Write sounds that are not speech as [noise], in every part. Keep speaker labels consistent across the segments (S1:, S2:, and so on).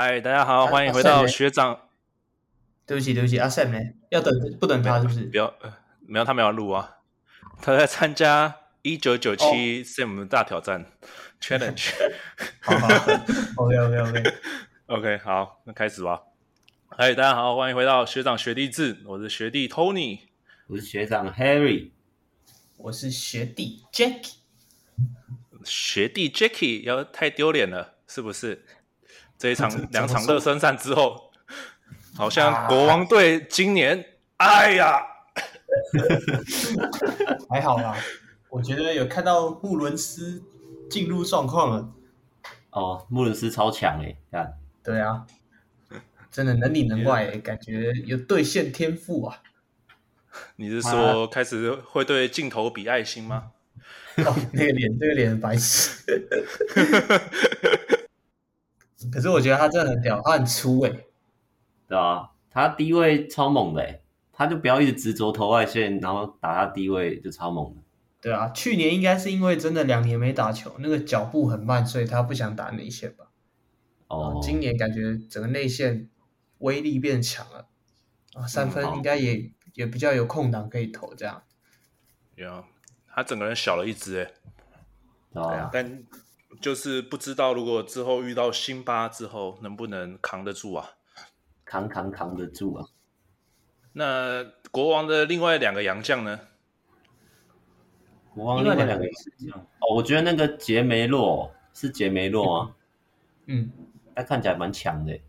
S1: 嗨，大家好，欢迎回到学长。
S2: 对不起，对不起，阿 Sam 呢？要等不等他是不是？
S1: 不要，没有他没有录啊，他在参加一九九七 Sam 大挑战 [laughs] Challenge。[laughs]
S2: 好好，OK OK OK
S1: OK，好，那开始吧。嗨，大家好，欢迎回到学长学弟制，我是学弟 Tony，
S3: 我是学长 Harry，
S2: 我是学弟 Jacky。
S1: 学弟 Jacky 要太丢脸了，是不是？这一场 [laughs] 两场热身赛之后。好像国王队今年，啊、哎呀，[laughs]
S2: 还好啦。我觉得有看到穆伦斯进入状况了。
S3: 哦，穆伦斯超强哎，看。
S2: 对啊，真的能里能外，感觉有兑现天赋啊。
S1: 你是说开始会对镜头比爱心吗？
S2: 哦，那个脸，那个脸白痴。[laughs] 可是我觉得他真的很屌，他很粗哎。
S3: 对啊，他低位超猛的，他就不要一直执着投外线，然后打他低位就超猛的。
S2: 对啊，去年应该是因为真的两年没打球，那个脚步很慢，所以他不想打内线吧。哦，今年感觉整个内线威力变强了啊，三分应该也、嗯、也比较有空档可以投这样。
S1: 有、yeah, 他整个人小了一只哎。对啊，但就是不知道如果之后遇到辛巴之后能不能扛得住啊？
S3: 扛扛扛得住啊！
S1: 那国王的另外两个洋将呢？
S3: 国王另外两个洋将哦，我觉得那个杰梅洛是杰梅洛啊，[laughs]
S2: 嗯，
S3: 他看起来蛮强的，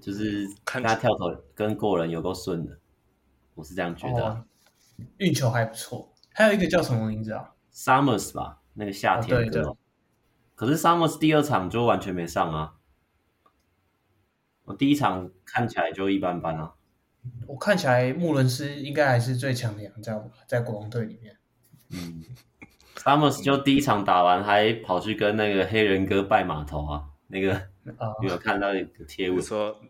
S3: 就是看他跳投跟过人有够顺的，我是这样觉得、啊
S2: 哦。运球还不错，还有一个叫什么名字啊
S3: ？Summers 吧，那个夏天哥。哦、对对，可是 Summers 第二场就完全没上啊。我第一场看起来就一般般啊。
S2: 我看起来穆伦斯应该还是最强的洋将吧，在国王队里面。
S3: 嗯，Summers 就第一场打完还跑去跟那个黑人哥拜码头啊，那个有看到一个贴文？
S1: 说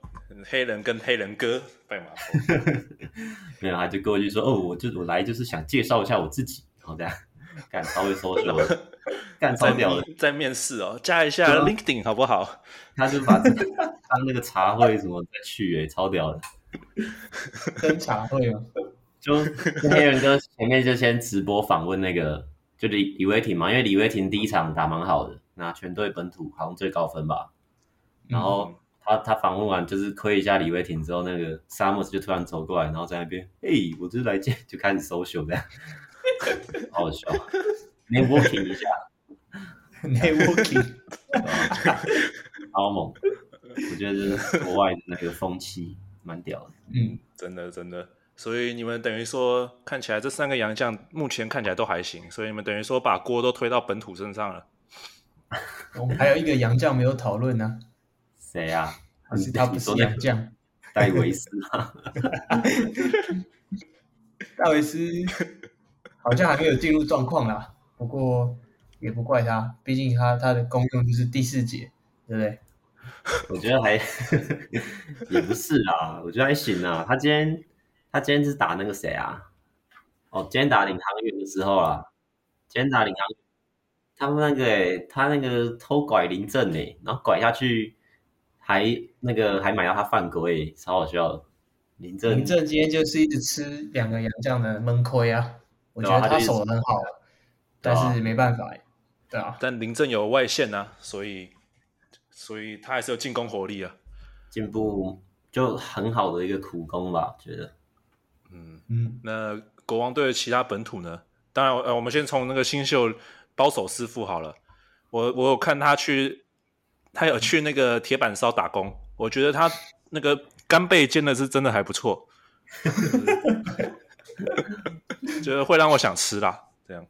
S1: 黑人跟黑人哥拜码头，[laughs]
S3: 没有，他就过去说哦，我就我来就是想介绍一下我自己，然后这样干稍微说说，干超 [laughs] 屌的，
S1: 在面试哦，加一下 LinkedIn 好不好？
S3: 他就把这个当那个茶会什么再去诶、欸，超屌的。[laughs]
S2: 跟茶会吗？
S3: 就黑人哥前面就先直播访问那个，就李李威霆嘛，因为李威霆第一场打蛮好的，拿全队本土好像最高分吧。然后他他访问完就是亏一下李威霆之后，那个 Summers 就突然走过来，然后在那边，哎、欸，我就是来见，就开始 social 这样，[laughs] 好好笑，networking 一下
S2: ，networking。[laughs]
S3: 超猛！我觉得这是国外的那个风气蛮屌的。
S1: 嗯，真的真的。所以你们等于说，看起来这三个洋将目前看起来都还行。所以你们等于说把锅都推到本土身上了。
S2: 我们还有一个洋将没有讨论呢。
S3: 谁呀？
S2: 他不是洋将，
S3: 戴维斯啊？[laughs]
S2: 戴维斯好像还没有进入状况啦。不过也不怪他，毕竟他他的功用就是第四节。对不对？
S3: 我觉得还 [laughs] 也不是啦，我觉得还行啦。他今天他今天是打那个谁啊？哦，今天打领航员的时候啊，今天打领航员，他们那个诶，他那个偷拐林正诶，然后拐下去还那个还买到他犯规，超好笑的。林正
S2: 林正今天就是一直吃两个洋将的闷亏啊。我觉得他守的很好，但是没办法，对啊。
S1: 但林政有外线啊，所以。所以他还是有进攻火力啊，
S3: 进步就很好的一个苦攻吧，觉得。
S1: 嗯嗯，那国王队的其他本土呢？当然，呃，我们先从那个新秀包手师傅好了。我我有看他去，他有去那个铁板烧打工，我觉得他那个干贝煎的是真的还不错，[laughs] 觉 [laughs] 得会让我想吃啦。这样。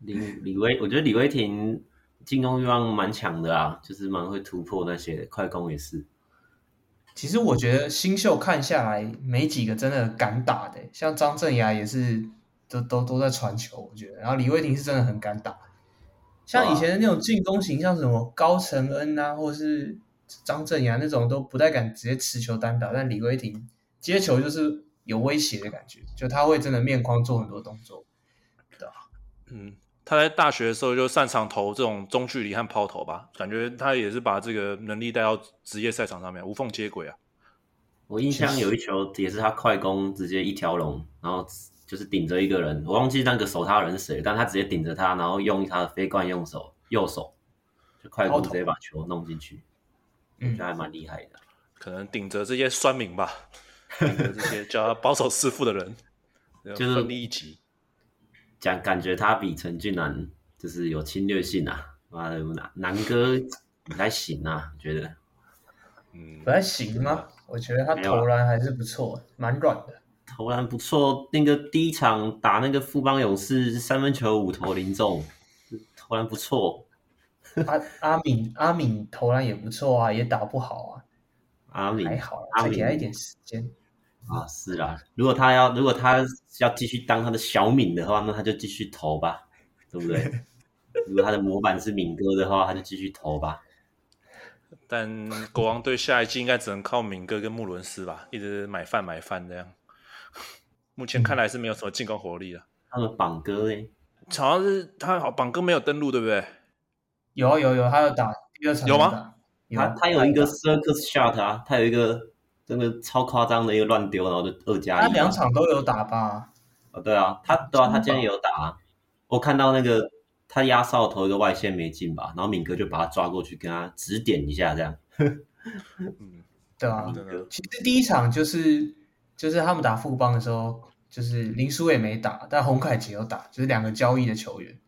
S3: 李李威，我觉得李威霆。进攻欲望蛮强的啊，就是蛮会突破那些快攻也是。
S2: 其实我觉得新秀看下来没几个真的敢打的，像张镇雅也是都都都在传球，我觉得。然后李威霆是真的很敢打，像以前的那种进攻型，像什么高承恩啊，或是张镇雅那种都不太敢直接持球单打，但李威霆接球就是有威胁的感觉，就他会真的面框做很多动作，对吧？
S1: 嗯。他在大学的时候就擅长投这种中距离和抛投吧，感觉他也是把这个能力带到职业赛场上面，无缝接轨啊。
S3: 我印象有一球也是他快攻直接一条龙，然后就是顶着一个人，我忘记那个守他的人是谁，但他直接顶着他，然后用他的飞惯用手右手就快攻直接把球弄进去，我觉得还蛮厉害的。
S1: 可能顶着这些酸民吧，[laughs] 这些叫他保守师傅的人，
S3: 就是
S1: 分一集。
S3: 讲感觉他比陈俊南就是有侵略性啊，妈的南南哥不太行啊，觉得，
S2: 嗯，不太行吗？我觉得他投篮还是不错，蛮软的。
S3: 投篮不错，那个第一场打那个富邦勇士三分球五投零中，投篮不错。
S2: 阿阿敏阿敏投篮也不错啊，也打不好啊。
S3: 阿敏
S2: 还好，再给他一点时间。
S3: 啊，是啦，如果他要如果他要继续当他的小敏的话，那他就继续投吧，对不对？[laughs] 如果他的模板是敏哥的话，他就继续投吧。
S1: 但国王队下一季应该只能靠敏哥跟穆伦斯吧，一直买饭买饭这样。目前看来是没有什么进攻火力了。
S3: 他们榜哥嘞，
S1: 好像是他好榜哥没有登录，对不对？
S2: 有啊有有，他有打第二场
S1: 有吗？
S3: 他他有一个 circus shot 啊，他有一个。真的超夸张的一个乱丢，然后就二加一。他
S2: 两场都有打吧？
S3: 哦，对啊，他对啊，他今天也有打啊。我看到那个他压哨投一个外线没进吧，然后敏哥就把他抓过去跟他指点一下，这样。
S2: 嗯，对啊。其实第一场就是就是他们打副帮的时候，就是林书伟没打，但洪凯杰有打，就是两个交易的球员。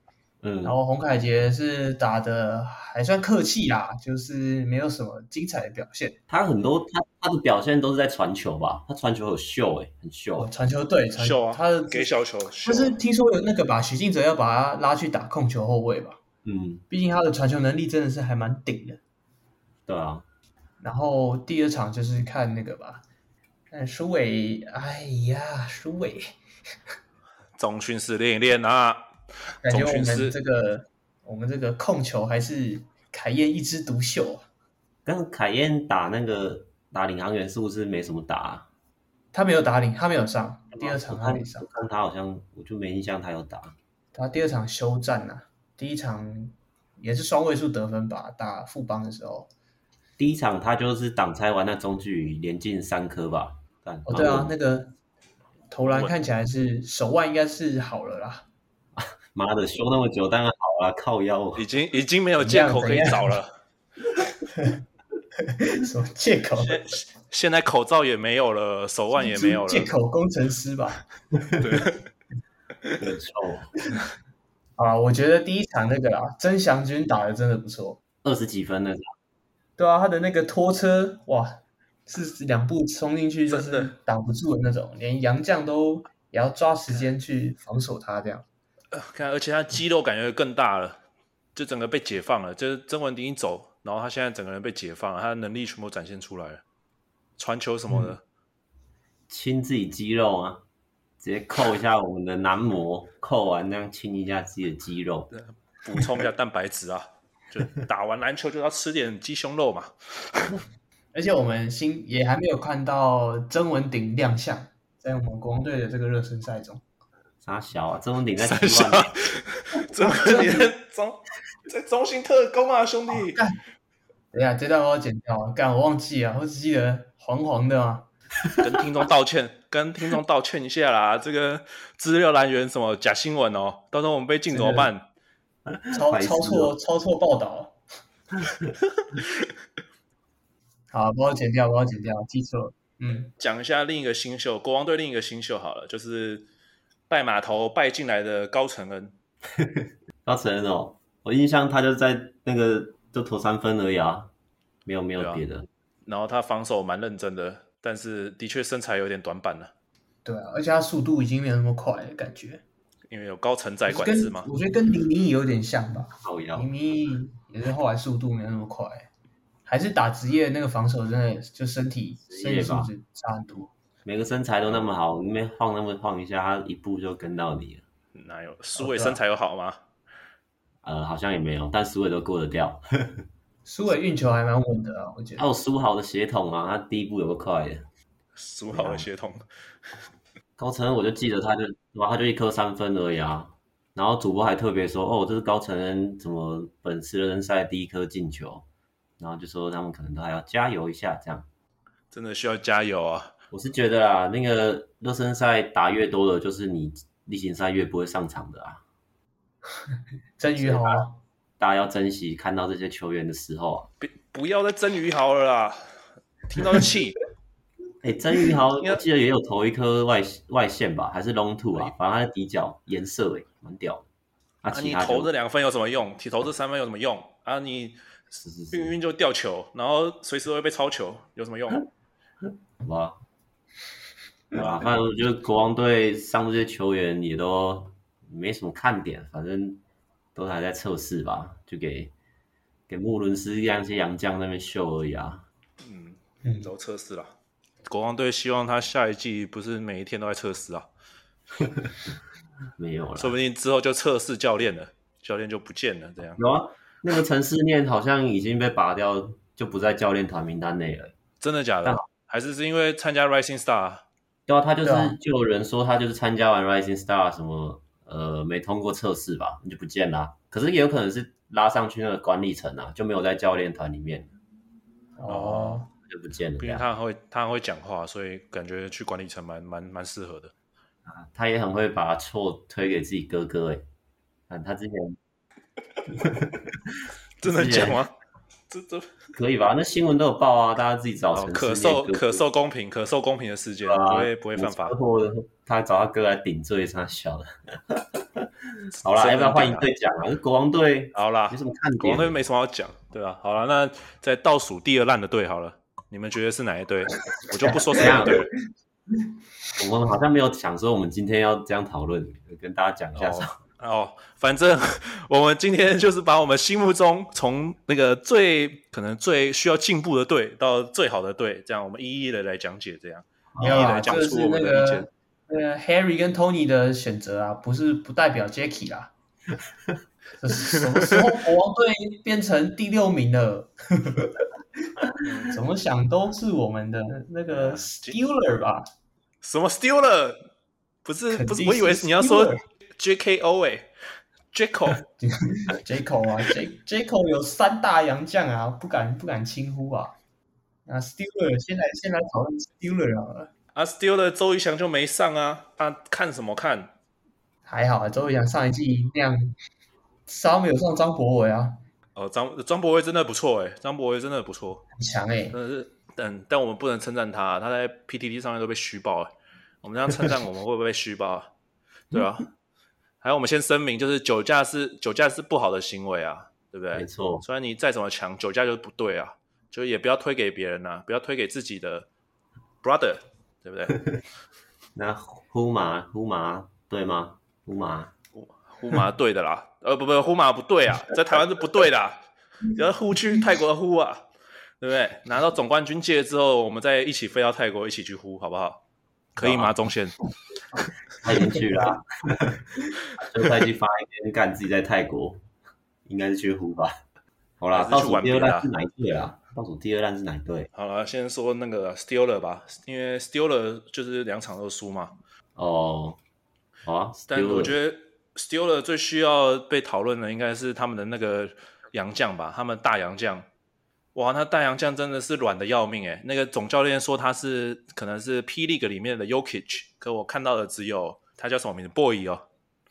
S2: 嗯，然后洪凯杰是打的还算客气啦，就是没有什么精彩的表现。
S3: 他很多他他的表现都是在传球吧，他传球有秀诶、欸，很秀。
S2: 哦、传球对，传
S1: 秀啊，
S2: 他
S1: 给小球。
S2: 就、啊、是听说有那个把许晋哲要把他拉去打控球后卫吧？
S3: 嗯，
S2: 毕竟他的传球能力真的是还蛮顶的。
S3: 对啊。
S2: 然后第二场就是看那个吧，看苏伟，哎呀，书纬，[laughs]
S1: 重训室练一练啊。
S2: 感觉我们这个我们这个控球还是凯燕一枝独秀啊。
S3: 跟凯燕打那个打领航员是不是没什么打啊？
S2: 他没有打领，他没有上第二场，他没上。
S3: 看他好像我就没印象他有打。
S2: 他第二场休战啊，第一场也是双位数得分吧？打富邦的时候，
S3: 第一场他就是挡拆完那中距离连进三颗吧？
S2: 哦，对啊，那个投篮看起来是手腕应该是好了啦。
S3: 妈的，修那么久当然好啊，靠腰，
S1: 已经已经没有借口可以找了。[laughs]
S2: 什么借口？
S1: 现现在口罩也没有了，手腕也没有了。
S2: 借口工程师吧？[laughs]
S1: 对，
S3: 很臭。
S2: 啊，我觉得第一场那个啊，曾祥军打的真的不错，
S3: 二十几分那场。
S2: 对啊，他的那个拖车，哇，是两步冲进去就是挡不住的那种，连杨将都也要抓时间去防守他这样。
S1: 看，而且他肌肉感觉更大了，就整个被解放了。就是曾文鼎一走，然后他现在整个人被解放了，他的能力全部展现出来了，传球什么的，
S3: 亲、嗯、自己肌肉啊，直接扣一下我们的男模，扣完那样亲一下自己的肌肉，
S1: 补充一下蛋白质啊。就打完篮球就要吃点鸡胸肉嘛。[laughs]
S2: 而且我们新也还没有看到曾文鼎亮相在我们国王队的这个热身赛中。
S3: 啥小啊？曾文鼎在
S1: 三小，曾文鼎在中在中心特工啊，兄弟！
S2: 哎，等一下，这段我要剪掉啊！干，我忘记啊，我只记得黄黄的啊。
S1: 跟听众道歉，[laughs] 跟听众道歉一下啦！这个资料来源什么假新闻哦，到时候我们被禁怎么办？
S2: 抄抄错抄错报道。[laughs] 好，帮我剪掉，帮我剪掉，记错了。嗯，
S1: 讲一下另一个新秀，国王队另一个新秀好了，就是。拜码头拜进来的高承恩，[laughs]
S3: 高承恩哦，我印象他就在那个就投三分而已啊，没有没有别的。
S1: 然后他防守蛮认真的，但是的确身材有点短板了。
S2: 对啊，而且他速度已经没有那么快了，感觉。
S1: 因为有高承载管制嘛。
S2: 我觉得跟林明义有点像吧。
S3: 林
S2: 明义也是后来速度没有那么快，还是打职业那个防守真的就身体身体素质差很多。
S3: 每个身材都那么好，你边晃那么晃一下，他一步就跟到你了。
S1: 哪有苏伟身材有好吗？
S3: 呃，好像也没有，但苏伟都过得掉。[laughs]
S2: 苏伟运球还蛮稳的啊，我觉得。
S3: 还有苏豪的血统啊，他第一步有个快的。
S1: 苏豪的血统。[laughs]
S3: 高承恩我就记得他就，哇，他就一颗三分而已啊，然后主播还特别说，哦，这是高承恩怎么本次热身赛第一颗进球，然后就说他们可能都还要加油一下，这样
S1: 真的需要加油啊！
S3: 我是觉得啊，那个热身赛打越多的，就是你例行赛越不会上场的啊。[laughs]
S2: 曾宇豪，
S3: 大家要珍惜看到这些球员的时候啊！
S1: 不不要再曾宇豪了啦，听到就气。[laughs]
S3: 哎、欸，曾宇豪 [laughs] 我记得也有投一颗外外线吧，还是 long two 啊？反正他的底角颜色哎，蛮屌的。
S1: 啊，啊你投这两分有什么用？你投这三分有什么用？啊，你运运就掉球，然后随时都会被抄球，有什么用？
S3: 好吧，对吧？反正我觉得国王队上这些球员也都没什么看点，反正都还在测试吧，就给给穆伦斯这样一些洋将那边秀而已啊。
S1: 嗯嗯，都测试了。国王队希望他下一季不是每一天都在测试啊，
S3: 没有了，
S1: 说不定之后就测试教练了，教练就不见了，这样。
S3: 有啊，那个陈思念好像已经被拔掉，就不在教练团名单内了。
S1: 真的假的？还是是因为参加 Rising Star？
S3: 对啊，他就是就有人说他就是参加完 Rising Star 什么呃没通过测试吧，你就不见了。可是也有可能是拉上去那个管理层啊，就没有在教练团里面。
S1: 哦。
S3: 就不见了，
S1: 因为他很会，他很会讲话，所以感觉去管理层蛮蛮蛮适合的。
S3: 啊，他也很会把错推给自己哥哥，哎，看他之前 [laughs]
S1: 真的讲吗？这这
S3: 可以吧？那新闻都有报啊，大家自己找。
S1: 可受可受公平，可受公平的事件，不会不会犯法。
S3: 他找他哥来顶罪，他小的。[laughs] 好啦，要不要换一队讲啊？国王队
S1: 好啦，
S3: 没什么看点。
S1: 国王队没什么好讲，对吧？好了，那在倒数第二烂的队好了。你们觉得是哪一队？我就不说是哪一队了。[laughs]
S3: 我们好像没有想说，我们今天要这样讨论，跟大家讲一下
S1: 哦。哦，反正 [laughs] 我们今天就是把我们心目中从那个最可能最需要进步的队到最好的队，这样我们一一的来讲解，这样一一来讲出我们的意见。
S2: 那个 Harry 跟 Tony 的选择啊，不是不代表 Jacky 啦。什么时候国王队变成第六名了？怎么想都是我们的那个 Steeler 吧？
S1: 什么 Steeler？不是不是，我以为是你要说 JKO 哎，Jacko
S2: Jacko [laughs] 啊，J Jacko [laughs] 有三大洋将啊，不敢不敢轻呼啊。啊 s t e l l e r 先来先来讨论 Steeler 啊。
S1: 啊 s t e l l e r 周瑜翔就没上啊，他看什么看？
S2: 还好啊，周瑜翔上一季那样，稍没有上张博伟啊。
S1: 哦，张张博伟真的不错哎，张博伟真的不错，
S2: 很强哎，
S1: 真的是，但但我们不能称赞他，他在 PTT 上面都被虚报了。我们这样称赞我们会不会被虚报？对啊，还有我们先声明，就是酒驾是酒驾是不好的行为啊，对不对？
S3: 没错，
S1: 虽然你再怎么强，酒驾就是不对啊，就也不要推给别人啊，不要推给自己的 brother，对不对？[laughs]
S3: 那呼马呼马对吗？呼马。
S1: 呼马对的啦，呃不不，呼马不对啊，在台湾是不对的，要呼去泰国的呼啊，对不对？拿到总冠军戒之后，我们再一起飞到泰国，一起去呼，好不好？可以吗？中线，
S3: 他已经去了，啊，[laughs] [laughs] 就再去发一篇干自己在泰国，应该是去呼吧。好啦，倒数第二烂是哪一队啊？倒数第二烂是哪一队？
S1: 好了，先说那个 Steeler 吧，因为 Steeler 就是两场都输嘛。
S3: 哦，好啊，
S1: 但我觉得。Steelers 最需要被讨论的应该是他们的那个洋将吧，他们大洋将，哇，那大洋将真的是软的要命诶，那个总教练说他是可能是 P League 里面的 Yokich，可我看到的只有他叫什么名字？Boy 哦，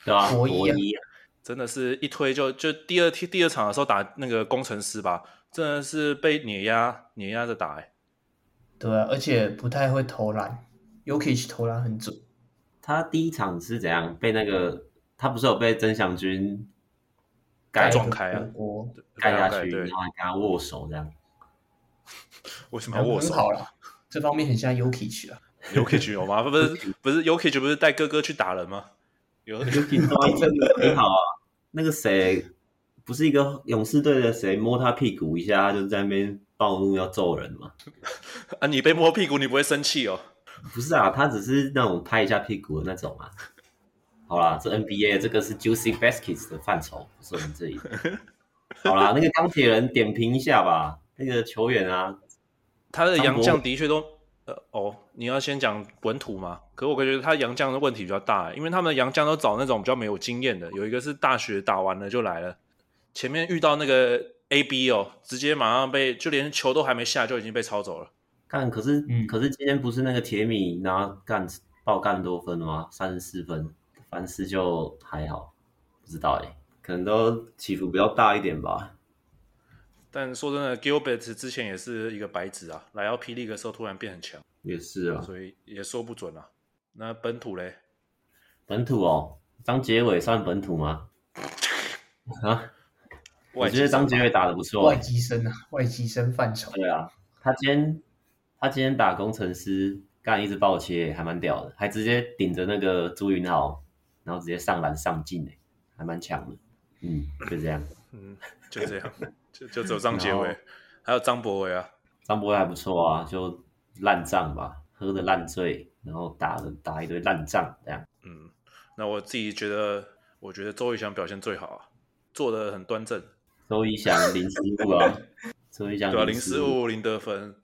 S3: 对吧？
S2: 博伊，
S1: 真的是一推就就第二天第二场的时候打那个工程师吧，真的是被碾压碾压着打诶。
S2: 对啊，而且不太会投篮，Yokich 投篮很准。
S3: 他第一场是怎样被那个？他不是有被曾祥军
S1: 盖撞开啊，
S3: 盖下去，然后还跟他握手这样。[laughs]
S1: 为什么要握手？
S2: 好了，这方面很像 Jokic 啊。
S1: Jokic 有吗？不是 [laughs] 不是 Jokic 不是带哥哥去打人吗？有
S3: Jokic 真的很好啊。那个谁不是一个勇士队的谁摸他屁股一下，他就在那边暴怒要揍人吗？[laughs]
S1: 啊，你被摸屁股，你不会生气哦？
S3: 不是啊，他只是那种拍一下屁股的那种啊。好啦，这 NBA 这个是 Juicy Baskets 的范畴，不是我们这里。[laughs] 好啦，那个钢铁人点评一下吧。那个球员啊，
S1: 他的洋将的确都呃哦，你要先讲本土吗？可我觉得他洋将的问题比较大，因为他们的洋将都找那种比较没有经验的，有一个是大学打完了就来了，前面遇到那个 AB 哦，直接马上被就连球都还没下就已经被抄走了。
S3: 干，可是、嗯、可是今天不是那个铁米拿干爆干多分吗？三十四分，凡事就还好，不知道哎，可能都起伏比较大一点吧。
S1: 但说真的，Gilbert 之前也是一个白纸啊，来到霹雳的时候突然变很强，
S3: 也是啊，
S1: 所以也说不准啊。那本土嘞？
S3: 本土哦，张杰伟算本土吗？[laughs] 啊？我觉得张杰伟打的不错，
S2: 外籍生啊，外籍生范畴。
S3: 对啊，他今天他今天打工程师，干一直爆切，还蛮屌的，还直接顶着那个朱云豪，然后直接上篮上进诶，还蛮强的。嗯，就这样。
S1: 嗯，就这样。就就只有张杰伟，还有张博伟啊，
S3: 张博伟还不错啊，就烂仗吧，喝的烂醉，然后打的打一堆烂仗这样。
S1: 嗯，那我自己觉得，我觉得周仪翔表现最好啊，做的很端正。
S3: 周仪翔零失误啊，周仪翔
S1: 对啊，零失误零得分，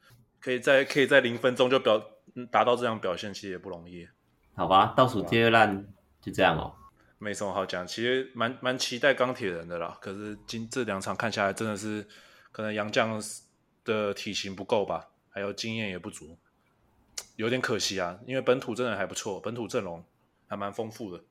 S1: 可以在可以在零分钟就表达到这样表现，其实也不容易。
S3: 好吧，倒数第二烂就这样哦。
S1: 没什么好讲，其实蛮蛮期待钢铁人的啦。可是今这两场看下来，真的是可能杨将的体型不够吧，还有经验也不足，有点可惜啊。因为本土真的还不错，本土阵容还蛮丰富的。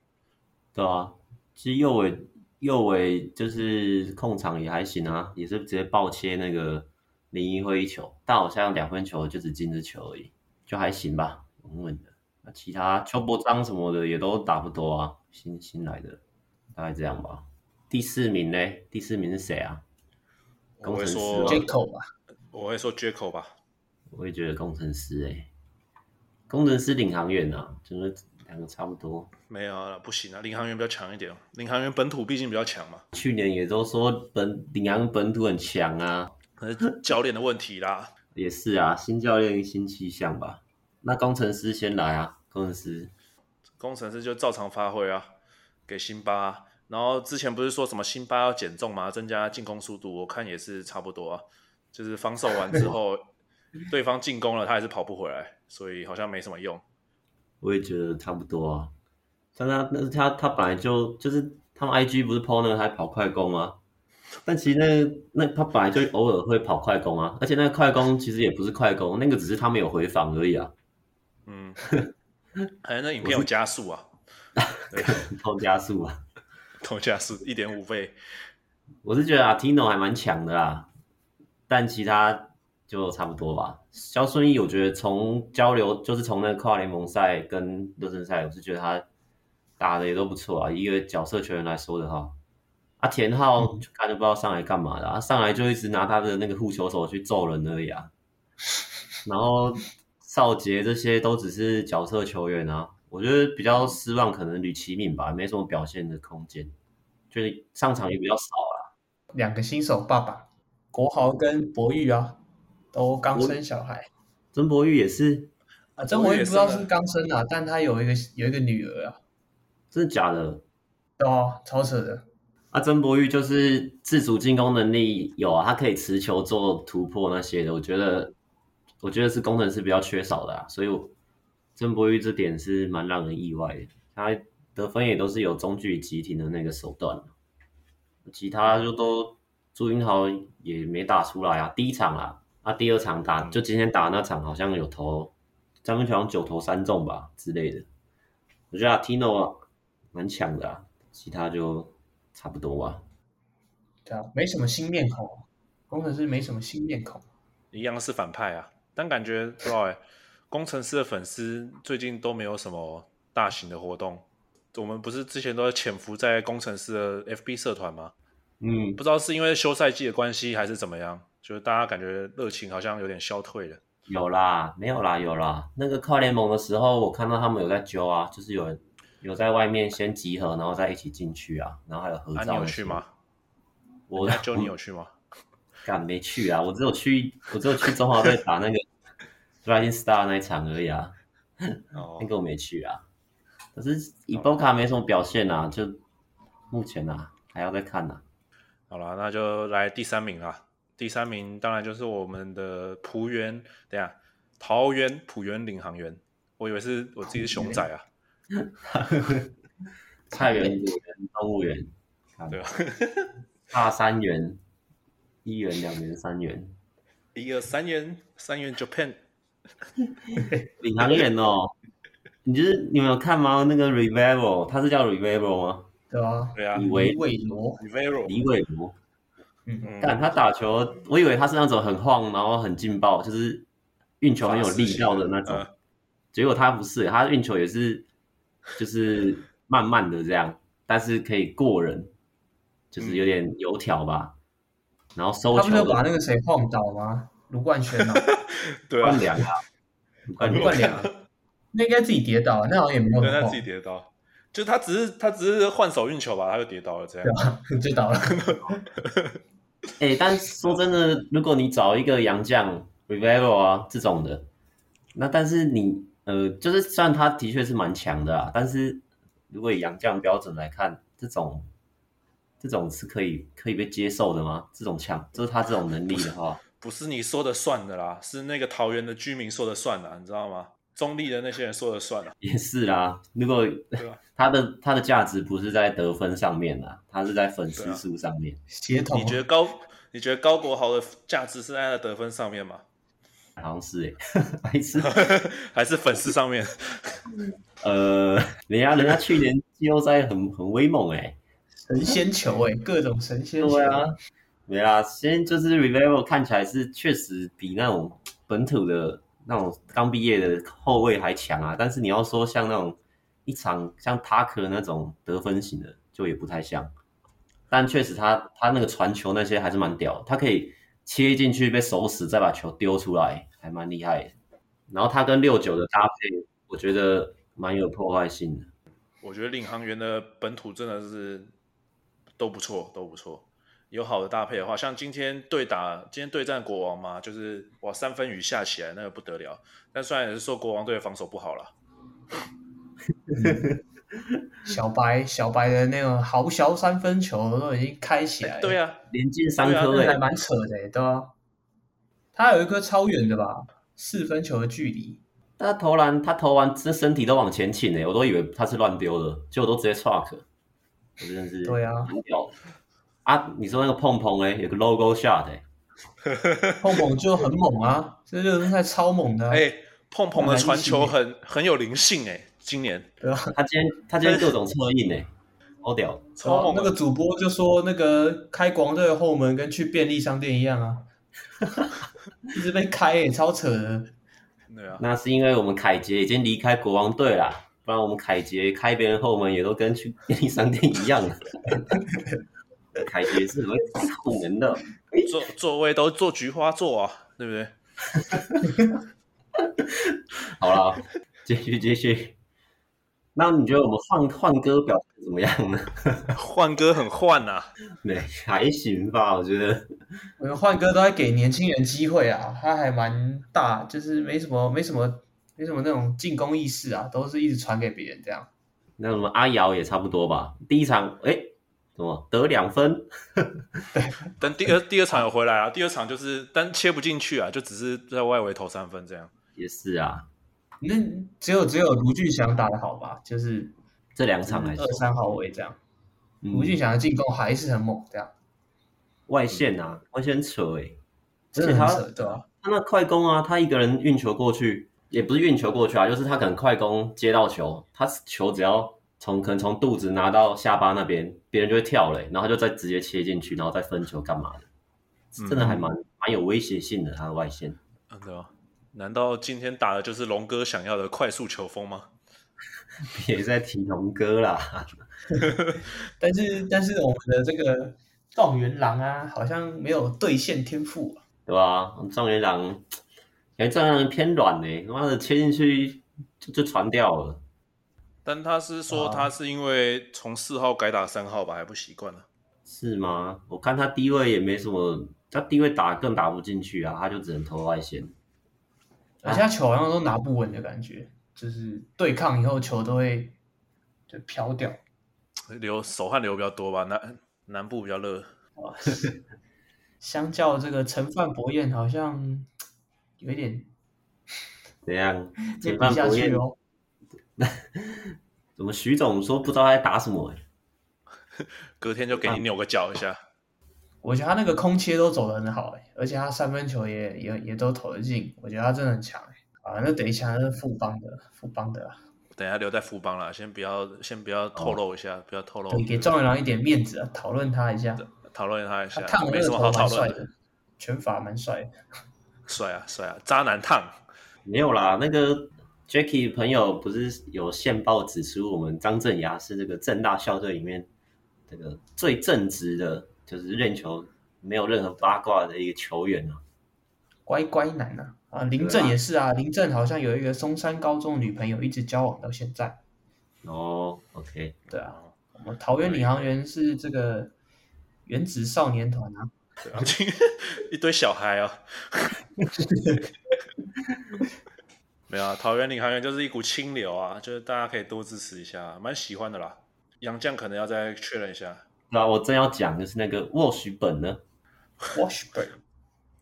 S3: 对啊，其实右尾右尾就是控场也还行啊，也是直接爆切那个林一辉一球，但好像两分球就只进一球而已，就还行吧，稳稳的。那其他邱伯章什么的也都打不多啊。新新来的，大概这样吧。第四名呢？第四名是谁啊？
S1: 工程师
S2: Jaco 吧。
S1: 我会说 Jaco 吧。
S3: 我也觉得工程师哎、欸，工程师领航员啊，就是两个差不多。
S1: 没有啊，不行啊，领航员比较强一点。领航员本土毕竟比较强嘛。
S3: 去年也都说本领航本土很强啊，
S1: 可是教练的问题啦。[laughs]
S3: 也是啊，新教练新气象吧。那工程师先来啊，工程师。
S1: 工程师就照常发挥啊，给辛巴啊。然后之前不是说什么辛巴要减重吗？增加进攻速度，我看也是差不多啊。就是防守完之后，[laughs] 对方进攻了，他还是跑不回来，所以好像没什么用。
S3: 我也觉得差不多啊。但他那他他本来就就是他们 IG 不是 PO 那个他跑快攻吗？但其实那个那他本来就偶尔会跑快攻啊，而且那个快攻其实也不是快攻，那个只是他没有回防而已啊。
S1: 嗯。[laughs] 哎，那影片有加速啊？[laughs]
S3: 偷加速啊？[laughs]
S1: 偷加速一点五倍。
S3: 我是觉得阿 Tino 还蛮强的啦，但其他就差不多吧。肖顺义，我觉得从交流就是从那个跨联盟赛跟热身赛，我是觉得他打的也都不错啊。一个角色球员来说的话，阿田浩就看就不知道上来干嘛的，他上来就一直拿他的那个护球手去揍人而已啊，[laughs] 然后。少杰这些都只是角色球员啊，我觉得比较失望，可能吕其敏吧，没什么表现的空间，就是上场也比较少啊。
S2: 两个新手爸爸，国豪跟博玉啊，都刚生小孩。
S3: 曾博玉也是
S2: 啊，曾博玉不知道是刚生啊，但他有一个有一个女儿啊，
S3: 真的假的？
S2: 哦，超扯的。
S3: 啊，曾博玉就是自主进攻能力有啊，他可以持球做突破那些的，我觉得。我觉得是工程师比较缺少的啊，所以郑博玉这点是蛮让人意外的。他得分也都是有中距离急停的那个手段，其他就都朱云豪也没打出来啊。第一场啊，啊第二场打就今天打那场好像有投张根强，九投三中吧之类的。我觉得阿 Tino 蛮强的啊，其他就差不多吧。
S2: 对啊，没什么新面孔，工程师没什么新面孔，
S1: 一样是反派啊。但感觉不知道哎，工程师的粉丝最近都没有什么大型的活动。我们不是之前都潜伏在工程师的 FB 社团吗？
S3: 嗯，
S1: 不知道是因为休赛季的关系还是怎么样，就是大家感觉热情好像有点消退了。
S3: 有啦，没有啦，有啦。那个跨联盟的时候，我看到他们有在揪啊，就是有人有在外面先集合，然后再一起进去啊，然后还有合照。
S1: 啊，你有去吗？
S3: 我在
S1: 揪你有去吗？
S3: 干没去啊！我只有去，我只有去中华队打那个 [laughs] Rising Star 那一场而已啊。哦，[laughs] 那个我没去啊。可是伊波卡没什么表现啊，就目前啊还要再看啊。
S1: 好了，那就来第三名啊。第三名当然就是我们的浦原。等下，桃园浦原领航员，我以为是我自己是熊仔啊。[laughs]
S3: 菜园古园动物园，
S1: 对吧？
S3: 大三元，一元、两元、三元，
S1: 一个三元，三元 Japan。
S3: 领航员哦，你就是你有没有看吗？那个 Revival，他是叫 Revival 吗？
S2: 对啊，
S1: 对啊，
S3: 李维
S2: 维罗
S1: ，Revival，
S3: 李伟罗。
S2: 嗯，
S3: 但他打球，我以为他是那种很晃，然后很劲爆，就是运球很有力道的那种。嗯、结果他不是，他运球也是，就是慢慢的这样，但是可以过人，就是有点油条吧。嗯、然后收球，
S2: 他不是把那个谁晃倒吗？卢冠轩啊，[laughs]
S1: 对啊，
S3: 冠良啊，
S2: 卢冠良，那应该自己跌倒，那好像也没有
S1: 对，他自己跌倒，就他只是他只是换手运球吧，他就跌倒了，这样，
S2: 对啊，就倒了。[laughs]
S3: 哎、欸，但是说真的，如果你找一个洋将 Revival 啊这种的，那但是你呃，就是虽然他的确是蛮强的啊，但是如果以洋将标准来看，这种这种是可以可以被接受的吗？这种强，就是他这种能力的话，
S1: 不是你说的算的啦，是那个桃园的居民说的算的，你知道吗？中立的那些人说的算了。
S3: 也是啦，如果 [laughs] 他的他的价值不是在得分上面啦，他是在粉丝数上面。
S2: 协同，
S1: 你觉得高？你觉得高国豪的价值是在他的得分上面吗？
S3: 好像是哎，[laughs] 还是 [laughs]
S1: 还是粉丝上面？
S3: 呃，人家人家去年季后赛很很威猛哎，
S2: 神仙球哎，[laughs] 各种神仙球。
S3: 对啊，没啦，先就是 Revival 看起来是确实比那种本土的。那种刚毕业的后卫还强啊，但是你要说像那种一场像塔克那种得分型的，就也不太像。但确实他他那个传球那些还是蛮屌，他可以切进去被守死，再把球丢出来，还蛮厉害。然后他跟六九的搭配，我觉得蛮有破坏性的。
S1: 我觉得领航员的本土真的是都不错，都不错。有好的搭配的话，像今天对打，今天对战国王嘛，就是哇三分雨下起来，那个不得了。但虽然也是说国王队的防守不好了，[laughs]
S2: 小白小白的那种豪小三分球都已经开起来了，
S1: 对啊，
S3: 连进三颗，
S2: 还蛮扯的，对啊。他有一颗超远的吧，四分球的距离。
S3: 他投篮，他投完这身体都往前倾诶，我都以为他是乱丢的，结果都直接 truck，真的是
S2: 对啊，
S3: 很屌。啊，你说那个碰碰哎，有个 logo shot 哎，[laughs]
S2: 碰碰就很猛啊，这热身赛超猛的。
S1: 哎，碰碰的传球很很有灵性哎，今年 [laughs]
S2: 对吧？
S3: 他今天他今天各种策应哎，好屌，[laughs]
S2: 超猛。那个主播就说那个开国王队的后门跟去便利商店一样啊，一直被开哎，超扯的。
S1: 对啊，
S3: 那是因为我们凯杰已经离开国王队了，不然我们凯杰开别人后门也都跟去便利商店一样。[laughs] 凯杰是很会控人的，[laughs]
S1: 座座位都坐菊花座啊，对不对？[laughs]
S3: 好了，继续继续。那你觉得我们换换歌表现怎么样呢？
S1: 换歌很换呐、啊，
S3: 对，还行吧，我觉得。
S2: 我们换歌都在给年轻人机会啊，他还蛮大，就是没什么没什么没什么那种进攻意识啊，都是一直传给别人这样。
S3: 那什么阿瑶也差不多吧，第一场哎。诶什么得两分？[laughs]
S1: 但第二第二场有回来啊，第二场就是但切不进去啊，就只是在外围投三分这样。
S3: 也是啊，
S2: 那只有只有卢俊祥打的好吧？就是
S3: 这两场来
S2: 二三号位这样，卢俊祥的进攻还是很猛，这样。
S3: 外线啊，外线扯哎，
S2: 真的很扯，对吧？
S3: 他那快攻啊，他一个人运球过去，也不是运球过去啊，就是他可能快攻接到球，他球只要。从可能从肚子拿到下巴那边，别人就会跳嘞，然后就再直接切进去，然后再分球干嘛的？真的还蛮蛮、嗯、有威胁性的，他的外线。
S1: 嗯，对吧？难道今天打的就是龙哥想要的快速球风吗？[laughs]
S3: 别再提龙哥啦！[laughs]
S2: 但是但是我们的这个状元郎啊，好像没有兑现天赋、啊，
S3: 对吧？状元郎，哎，状元郎偏软呢，妈的切进去就就传掉了。
S1: 但他是说他是因为从四号改打三号吧，还不习惯了。
S3: 是吗？我看他低位也没什么，他低位打更打不进去啊，他就只能投外线。
S2: 而且他球好像都拿不稳的感觉，就是对抗以后球都会就飘掉。
S1: 流手汗流比较多吧，南南部比较热。[laughs]
S2: 相较这个陈范博彦，好像有一点
S3: 怎样？[laughs]
S2: 接不下去哦。[laughs]
S3: 怎么徐总说不知道他在打什么？[laughs]
S1: 隔天就给你扭个脚一下。
S2: 我觉得他那个空切都走得很好哎，而且他三分球也也也都投得进，我觉得他真的很强哎。啊，那等一下是富邦的，富邦的。
S1: 等一下留在富邦了，先不要先不要透露一下，哦、不要透露。
S2: 给赵元郎一点面子啊，讨论他一下，
S1: 讨论他一下。
S2: 他烫没什么好讨论的，拳法蛮帅。
S1: 帅啊帅啊，渣男烫。
S3: 没有啦，那个 Jacky 朋友不是有线报指出，我们张镇牙是这个正大校队里面这个最正直的，就是任球没有任何八卦的一个球员啊，
S2: 乖乖男啊。啊，林正也是啊，林正好像有一个松山高中女朋友，一直交往到现在。
S3: 哦，OK，
S2: 对啊，我们桃园领航员是这个原子少年团啊，
S1: 对啊，[laughs] 一堆小孩啊。[laughs] 没有啊，桃园领航员就是一股清流啊，就是大家可以多支持一下，蛮喜欢的啦。杨绛可能要再确认一下。
S3: 那我正要讲的是那个沃许本呢，
S2: 沃许本。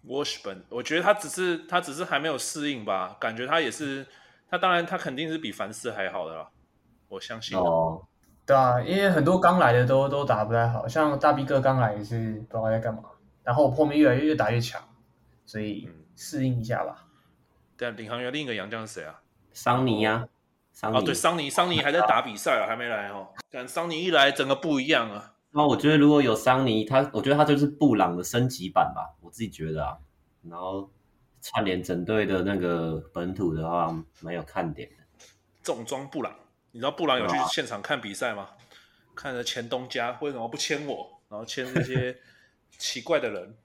S1: Washburn，我觉得他只是他只是还没有适应吧，感觉他也是，他当然他肯定是比凡事还好的啦，我相信。
S2: 哦，对啊，因为很多刚来的都都打不太好，像大 B 哥刚来也是不知道在干嘛，然后破面越来越越打越强，所以适应一下吧。
S1: 对、啊，领航员另一个洋将是谁啊？
S3: 桑尼呀，桑尼。
S1: 哦，对，桑尼，桑尼还在打比赛啊，还没来哦。但桑尼一来，整个不一样啊。
S3: 那我觉得如果有桑尼，他我觉得他就是布朗的升级版吧，我自己觉得啊。然后串联整队的那个本土的话，蛮有看点的。
S1: 重装布朗，你知道布朗有去现场看比赛吗？啊、看着前东家为什么不签我，然后签那些奇怪的人。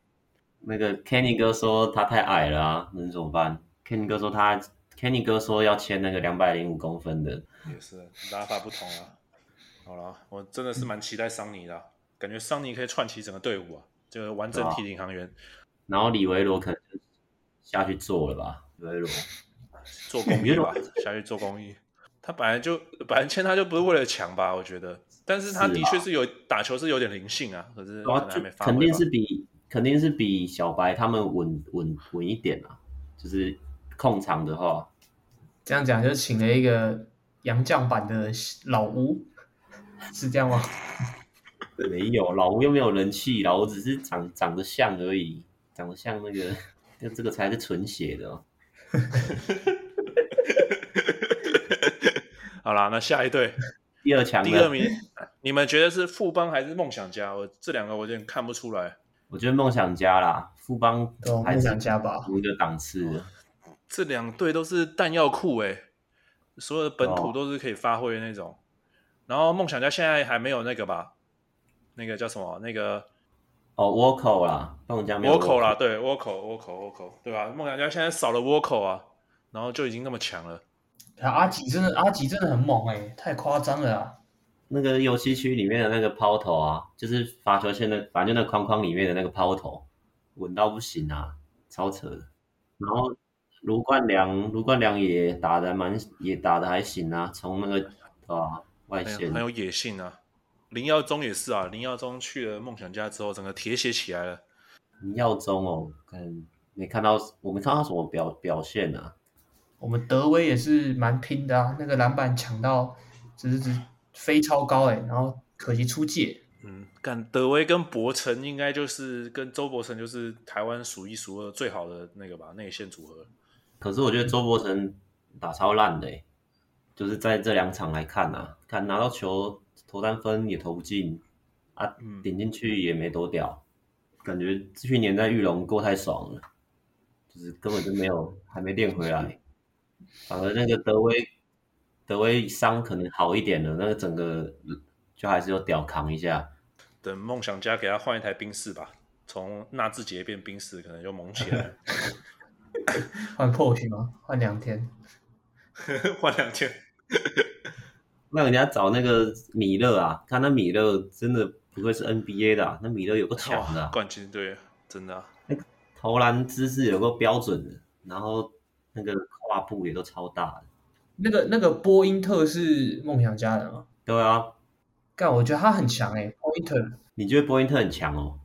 S3: 那个 Kenny 哥说他太矮了啊，能怎么办？Kenny 哥说他 Kenny 哥说要签那个两百零五公分的，
S1: 也是打法不同啊。好了，我真的是蛮期待桑尼的，嗯、感觉桑尼可以串起整个队伍啊，就完整体领航员。
S3: 然后李维罗可能就下去做了吧，李维罗
S1: 做公益吧，下去做公益。他本来就本来签他就不是为了强吧，我觉得。但是他的确是有打球是有点灵性啊，可是还没发挥。
S3: 肯定是比肯定是比小白他们稳稳稳一点啊，就是控场的话。
S2: 这样讲就请了一个洋将版的老吴。是这样吗？[laughs]
S3: 没有，老吴又没有人气，老吴只是长长得像而已，长得像那个，[laughs] 那这个才是纯血的哦。[laughs]
S1: 好啦，那下一队
S3: 第二强，
S1: 第二名，你们觉得是富邦还是梦想家？我这两个我有点看不出来。
S3: 我觉得梦想家啦，富邦还是
S2: 梦想家吧，
S3: 同一个档次。
S1: 这两队都是弹药库哎，所有的本土都是可以发挥的那种。然后梦想家现在还没有那个吧？那个叫什么？那个
S3: 哦，沃口啦，梦想家没有
S1: 沃口啦，对，沃口，沃口，沃口，对吧？梦想家现在少了沃口啊，然后就已经那么强了。
S2: 阿吉真的，阿吉真的很猛哎、欸，太夸张了啊！
S3: 那个游戏区里面的那个抛投啊，就是罚球线的，反正那框框里面的那个抛投，稳到不行啊，超扯的。然后卢冠良，卢冠良也打的蛮，也打的还行啊，从那个啊。外线
S1: 很有野性啊，林耀宗也是啊，林耀宗去了梦想家之后，整个铁血起来了。
S3: 林耀宗哦，跟没看到，我没看到什么表表现啊。
S2: 我们德威也是蛮拼的啊，那个篮板抢到，只是只飞超高哎，然后可惜出界。
S1: 嗯，干德威跟博成应该就是跟周伯成就是台湾数一数二最好的那个吧，内线组合。
S3: 可是我觉得周伯成打超烂的哎。就是在这两场来看啊，看拿到球投三分也投不进啊，点进去也没多屌，感觉去年在玉龙过太爽了，就是根本就没有还没练回来，反而那个德威德威伤可能好一点了，那个整个就还是有屌扛一下。
S1: 等梦想家给他换一台宾士吧，从纳智捷变宾士可能就猛起来。[laughs]
S2: 换 Porsche 吗？换两天？[laughs]
S1: 换两天？[laughs]
S3: 那人家找那个米勒啊，看那米勒真的不会是 NBA 的，啊，那米勒有个强的，啊、
S1: 冠军队，真的，啊，
S3: 那个投篮姿势有个标准的，然后那个跨步也都超大的。
S2: 那个那个波因特是梦想家的吗？
S3: 对啊，
S2: 干，我觉得他很强哎，欸，波因特。
S3: 你觉得波因特很强哦？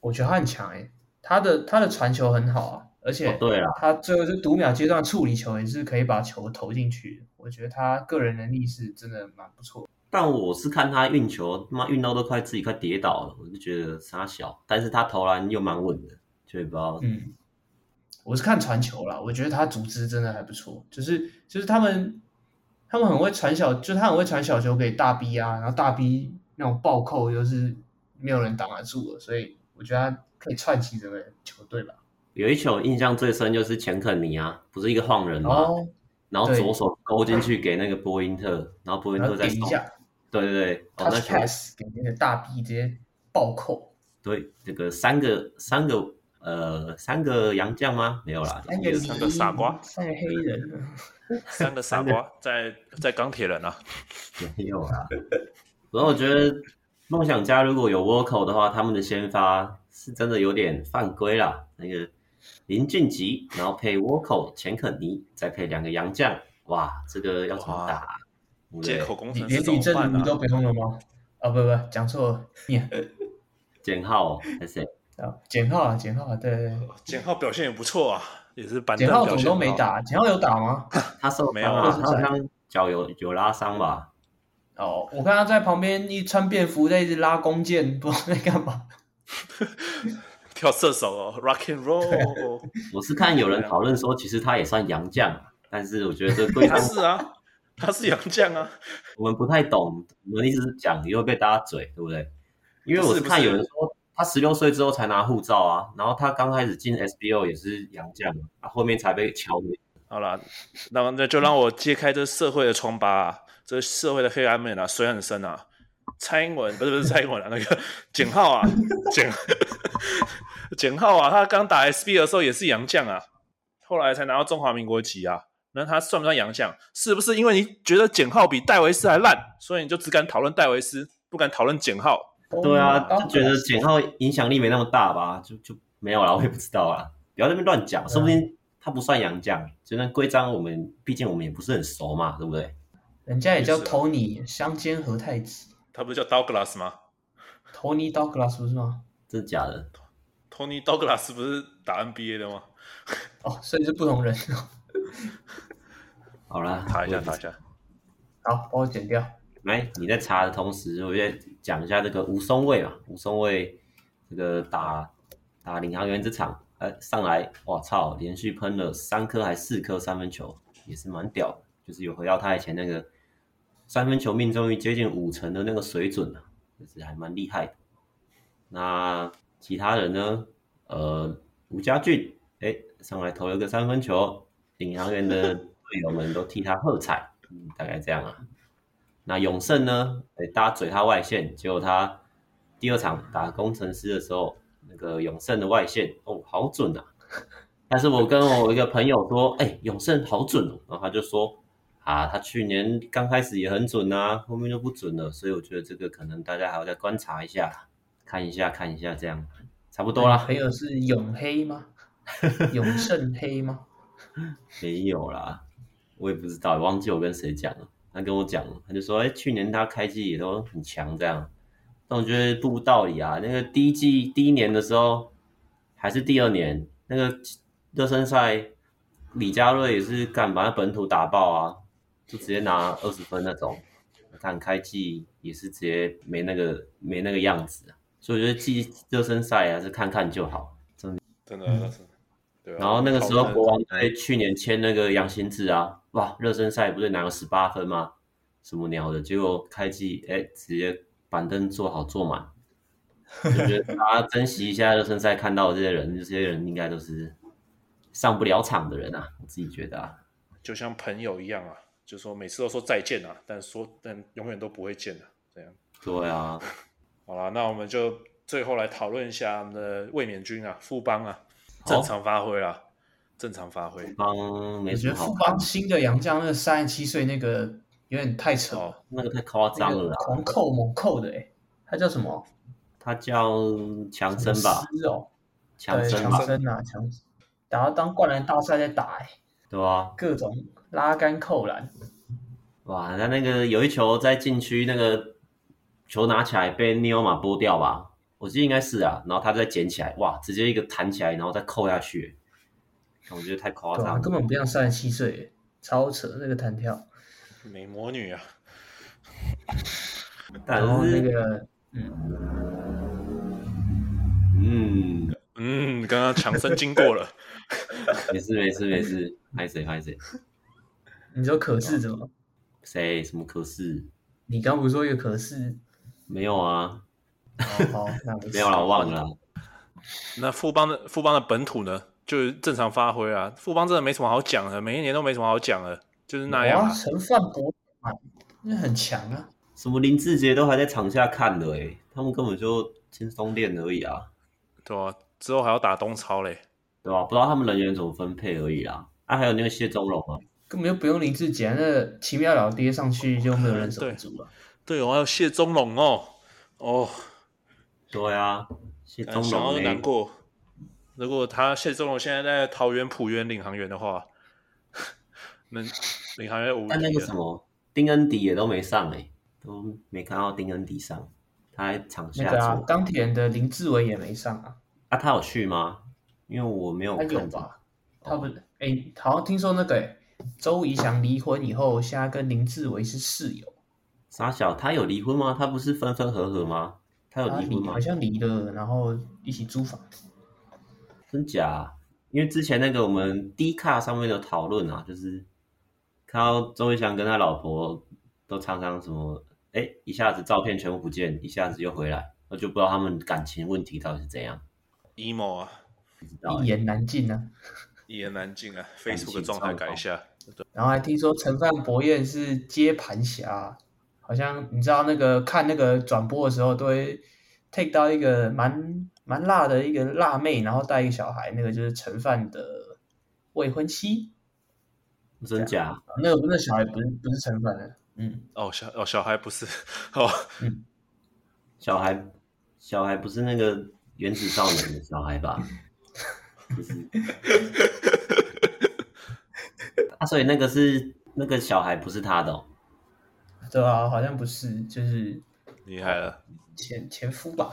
S2: 我觉得他很强哎，欸，他的他的传球很好啊。而且
S3: 对啊，
S2: 他最后是读秒阶段处理球也是可以把球投进去。我觉得他个人能力是真的蛮不错。
S3: 但我是看他运球，他妈运到都快自己快跌倒了，我就觉得他小。但是他投篮又蛮稳的，就也不知道。
S2: 嗯，我是看传球啦，我觉得他组织真的还不错，就是就是他们他们很会传小，就他很会传小球给大 B 啊，然后大 B 那种暴扣又是没有人挡得住的，所以我觉得他可以串起整个球队吧。
S3: 有一球印象最深就是钱肯尼啊，不是一个晃人吗？
S2: 哦、
S3: 然后左手勾进去给那个波因特，然后波因特再守。对对对，哦，那
S2: pass 给那个大 B 直接暴扣。
S3: 对，这个三个三个呃三个洋将吗？没有啦，
S2: 三个
S1: 三个傻瓜，
S2: 三个黑人，[laughs]
S1: 三个傻瓜在在钢铁人啊，[laughs]
S3: 没有啦。然后我觉得梦想家如果有倭寇的话，他们的先发是真的有点犯规啦。那个林俊杰，然后配倭寇钱肯尼，再配两个洋将，哇，这个要怎么打？
S1: 接口工程
S2: 连吕政儒都不用了吗？啊，不不，讲错了，[laughs]
S3: 简浩还是
S2: 啊，简浩啊，简浩啊，对对对，
S1: 简浩表现也不错啊，也是板
S2: 凳。简浩怎么都没打？简浩有打吗？[laughs]
S3: 他受
S1: 没有
S3: 啊？他好像脚有有拉伤吧？
S2: 哦，我看他在旁边一穿便服在一直拉弓箭，不知道在干嘛。[laughs]
S1: 跳射手哦，rock and roll。
S3: 我是看有人讨论说，其实他也算洋将，但是我觉得这对
S1: 他是啊。他是洋将啊，
S3: 我们不太懂，我们一直讲又被大家嘴，对不对？因为我是看有人说他十六岁之后才拿护照啊，然后他刚开始进 SBO 也是洋将啊，后面才被敲回。
S1: 好了，那么那就让我揭开这社会的疮疤啊，这社会的黑暗面啊，水很深啊。蔡英文不是不是蔡英文啊，那个简浩啊，简 [laughs] 简浩啊，他刚打 SB 的时候也是洋将啊，后来才拿到中华民国籍啊。那他算不算洋将？是不是因为你觉得简浩比戴维斯还烂，所以你就只敢讨论戴维斯，不敢讨论简浩？
S3: 对啊，就觉得简浩影响力没那么大吧？就就没有了，我也不知道啊。不要在那边乱讲，说不定他不算洋将。就那规章，我们毕竟我们也不是很熟嘛，对不对？
S2: 人家也叫 Tony 香煎何太子，
S1: 他不是叫 Douglas 吗
S2: ？Tony Douglas 不是吗？
S3: 真的假的
S1: ？Tony Douglas 不是打 NBA 的吗？
S2: 哦，所以是不同人。
S3: 好啦，
S1: 查一下，查一下。
S2: 好，帮我剪掉。
S3: 来，你在查的同时，我再讲一下这个吴松蔚嘛。吴松蔚这个打打领航员这场，呃，上来，我操，连续喷了三颗还四颗三分球，也是蛮屌。就是有回到他以前那个三分球命中率接近五成的那个水准啊，就是还蛮厉害。那其他人呢？呃，吴家俊，哎，上来投了个三分球，领航员的。队友们都替他喝彩，嗯，大概这样啊。那永胜呢？哎，大家嘴他外线，结果他第二场打工程师的时候，那个永胜的外线哦，好准啊！但是我跟我一个朋友说，哎，永胜好准哦，然后他就说，啊，他去年刚开始也很准啊，后面就不准了，所以我觉得这个可能大家还要再观察一下，看一下看一下，这样差不多啦。
S2: 朋友是永黑吗？永胜黑吗？[laughs]
S3: 没有啦。我也不知道，忘记我跟谁讲了。他跟我讲，他就说：“哎，去年他开季也都很强，这样。”但我觉得不无道理啊。那个第一季第一年的时候，还是第二年，那个热身赛，李佳瑞也是干把本土打爆啊，就直接拿二十分那种。看开季也是直接没那个没那个样子。所以我觉得季热身赛还是看看就好，真的
S1: 真的。嗯
S3: 然后那个时候国王队去年签那个杨新志啊，哇，热身赛不是拿了十八分吗？什么鸟的，结果开季哎，直接板凳坐好坐满，[laughs] 我觉得大家珍惜一下热身赛看到的这些人，这些人应该都是上不了场的人啊，我自己觉得啊，
S1: 就像朋友一样啊，就说每次都说再见啊，但说但永远都不会见的，这样。
S3: 对啊，[laughs]
S1: 好了，那我们就最后来讨论一下我们的卫冕军啊，富邦啊。正常发挥啦，正常发挥。
S3: 邦，
S2: 我觉得富邦新的杨将那个三十七岁那个有点太扯，哦，
S3: 那个太夸张了，
S2: 狂扣猛扣的诶，他叫什么？
S3: 他叫强森吧？
S2: 哦，
S3: 强森，
S2: 强森啊，强森，打到当灌篮大赛在打诶，
S3: 对啊，
S2: 各种拉杆扣篮。
S3: 哇，他那个有一球在禁区，那个球拿起来被尼欧马拨掉吧？我记得应该是啊，然后他再捡起来，哇，直接一个弹起来，然后再扣下去，我觉得太夸张了，
S2: 根本不像三十七岁，超扯那个弹跳，
S1: 美魔女啊！[laughs]
S2: 然后那个，嗯
S3: 嗯
S1: 嗯，刚刚强生经过了，[laughs]
S3: 没事没事没事，拍谁拍谁？
S2: 你说可是什么？
S3: 谁？什么可是？
S2: 你刚不是说一个可是？
S3: 没有啊。
S2: 哦、[laughs] 好，那
S3: 没有了，我忘了。
S1: 那富邦的富邦的本土呢，就是正常发挥啊。富邦真的没什么好讲的，每一年都没什么好讲的，就是那样、啊。
S2: 陈范博那很强啊。
S3: 什么林志杰都还在场下看的诶、欸，他们根本就轻松练而已啊。
S1: 对啊，之后还要打东超嘞，
S3: 对吧、啊？不知道他们人员怎么分配而已啦。啊，还有那个谢宗龙啊，
S2: 根本就不用林志杰，那奇妙老爹上去就没有人守住了。
S1: 对，我还有谢宗龙哦，哦。
S3: 对啊，谢宗龙
S1: 想要难过。如果他谢宗龙现在在桃园浦园领航员的话，[laughs] 那领航员无。
S3: 但那个什么丁恩迪也都没上哎，都没看到丁恩迪上，他还场下。
S2: 那个啊，钢铁人的林志伟也没上啊。
S3: 啊，他有去吗？因为我没有看。
S2: 他有吧？他不是哎，好像听说那个哎，周仪翔离婚以后，现在跟林志伟是室友。
S3: 傻小，他有离婚吗？他不是分分合合吗？他有离婚吗？
S2: 好像离了，然后一起租房子。
S3: 真假？因为之前那个我们 D 卡上面的讨论啊，就是看到周仪翔跟他老婆都常常什么，哎，一下子照片全部不见，一下子又回来，我就不知道他们感情问题到底是怎样。
S1: emo 啊，
S2: 一言难尽啊，
S1: 一言难尽啊，Facebook 的状态改一下。
S2: 然后还听说陈范博彦是接盘侠。好像你知道那个看那个转播的时候，都会 take 到一个蛮蛮辣的一个辣妹，然后带一个小孩，那个就是陈范的未婚妻。
S3: 真假？
S2: 那个那小孩不是不是陈范的，嗯，
S1: 哦小哦小孩不是哦，
S2: 嗯，
S3: 小孩小孩不是那个原子少年的小孩吧？不是，[laughs] 啊，所以那个是那个小孩不是他的哦。
S2: 对啊，好像不是，就是
S1: 厉害了，
S2: 前前夫吧？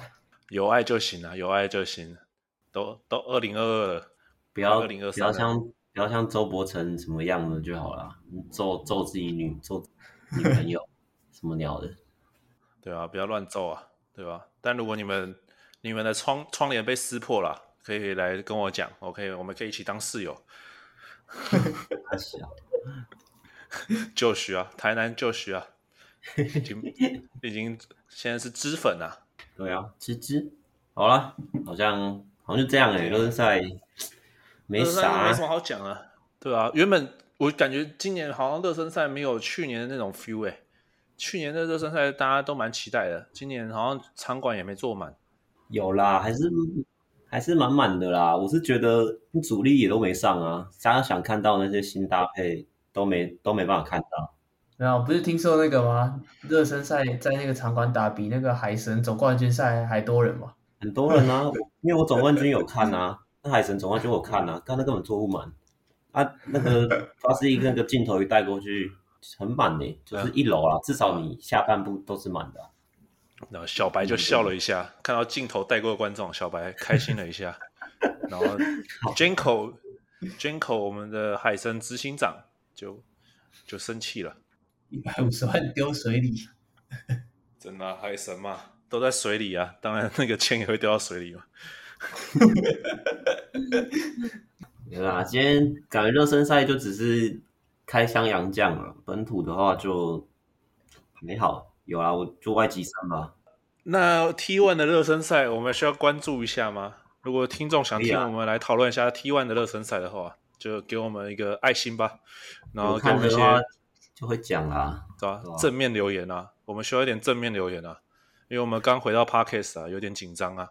S1: 有爱就行了，有爱就行。都都二零二二了，
S3: 不要二零二三，不要像不要像周伯成什么样的就好了，揍揍自己女揍女朋友什么鸟的？
S1: 对啊，不要乱揍啊，对吧？但如果你们你们的窗窗帘被撕破了，可以来跟我讲，OK，我们可以一起当室友。
S3: 太小，
S1: 就需啊，台南就需啊。[laughs] 已经已经现在是脂粉啊，
S3: 对啊，芝芝，好了，好像好像就这样哎、欸，热身赛没啥，
S1: 没什么好讲啊，对啊，原本我感觉今年好像热身赛没有去年的那种 feel 哎、欸，去年的热身赛大家都蛮期待的，今年好像场馆也没坐满，
S3: 有啦，还是还是满满的啦，我是觉得主力也都没上啊，大家想看到那些新搭配都没都没办法看到。
S2: 没有，不是听说那个吗？热身赛在那个场馆打比那个海神总冠军赛还多人吗？
S3: 很多人啊，因为我总冠军有看啊，那海神总冠军我看啊，但那根本坐不满啊。那个发是一个那个镜头一带过去，很满的，就是一楼啊，至少你下半部都是满的。
S1: 然后小白就笑了一下，看到镜头带过的观众，小白开心了一下。[laughs] 然后 Janko Janko 我们的海神执行长就就生气了。
S2: 一百五十万丢水里，
S1: 真的、啊、海神嘛，都在水里啊！当然，那个钱也会丢到水里嘛。[laughs]
S3: 对啦，今天感觉热身赛就只是开箱洋将了，本土的话就没好。有啊，我就外籍生吧。
S1: 那 T one 的热身赛，我们需要关注一下吗？如果听众想听我们来讨论一下 T one 的热身赛的话，就给我们一个爱心吧。然后看一些。
S3: 就会讲啊，
S1: 对吧？正面留言啊，我们需要一点正面留言啊，因为我们刚回到 Podcast 啊，有点紧张啊。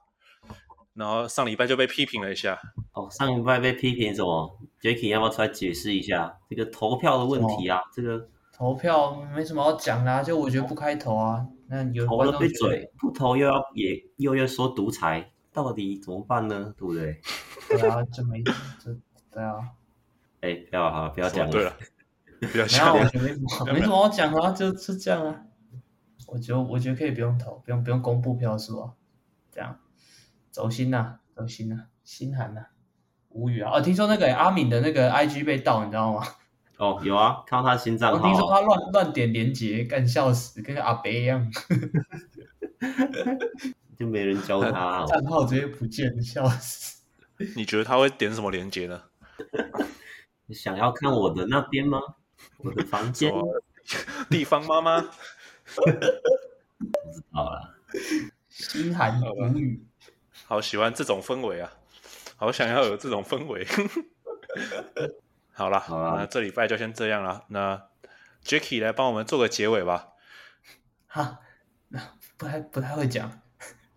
S1: 然后上礼拜就被批评了一下。
S3: 哦，上礼拜被批评什么？Jacky 要不要出来解释一下这个投票的问题啊？这个
S2: 投票没什么好讲的啊，就我觉得不开投啊。那有
S3: 投了闭嘴，不投又要也又要说独裁，到底怎么办呢？对不对？
S2: 对啊，就没这对啊。
S3: 哎，不要好，不要讲了。
S1: 对了。不要
S2: 没有，我没什么，没什么好讲啊，就是这样啊。我觉得，我觉得可以不用投，不用不用公布票数啊，这样走心呐、啊，走心呐、啊，心寒呐、啊。无语啊！哦，听说那个阿敏的那个 IG 被盗，你知道吗？
S3: 哦，有啊，看到他新账号。
S2: 我听说他乱乱点连接，干笑死，跟个阿北一样。[laughs]
S3: 就没人教他，[laughs]
S2: 账号直接不见，笑死。
S1: 你觉得他会点什么连接呢？[laughs]
S3: 你想要看我的那边吗？我的房间？
S1: 地方妈妈？[laughs]
S3: 不知道啦。
S2: 心寒无语。
S1: 好喜欢这种氛围啊！好想要有这种氛围。[laughs] 好了，好啦，那这礼拜就先这样了。那 Jacky 来帮我们做个结尾吧。
S2: 哈，那 [laughs] 不太不太会讲。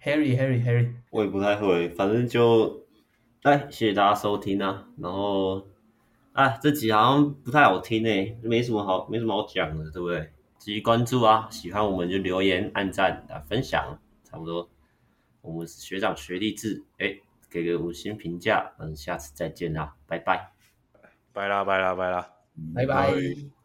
S2: Harry Harry Harry，
S3: 我也不太会，反正就，哎，谢谢大家收听啊。然后，啊，这集好像不太好听诶，没什么好没什么好讲的，对不对？继续关注啊，喜欢我们就留言、按赞、啊、分享，差不多。我们是学长学弟制，哎，给个五星评价，嗯，下次再见啦，拜拜。
S1: 拜啦拜啦拜啦，
S2: 拜拜。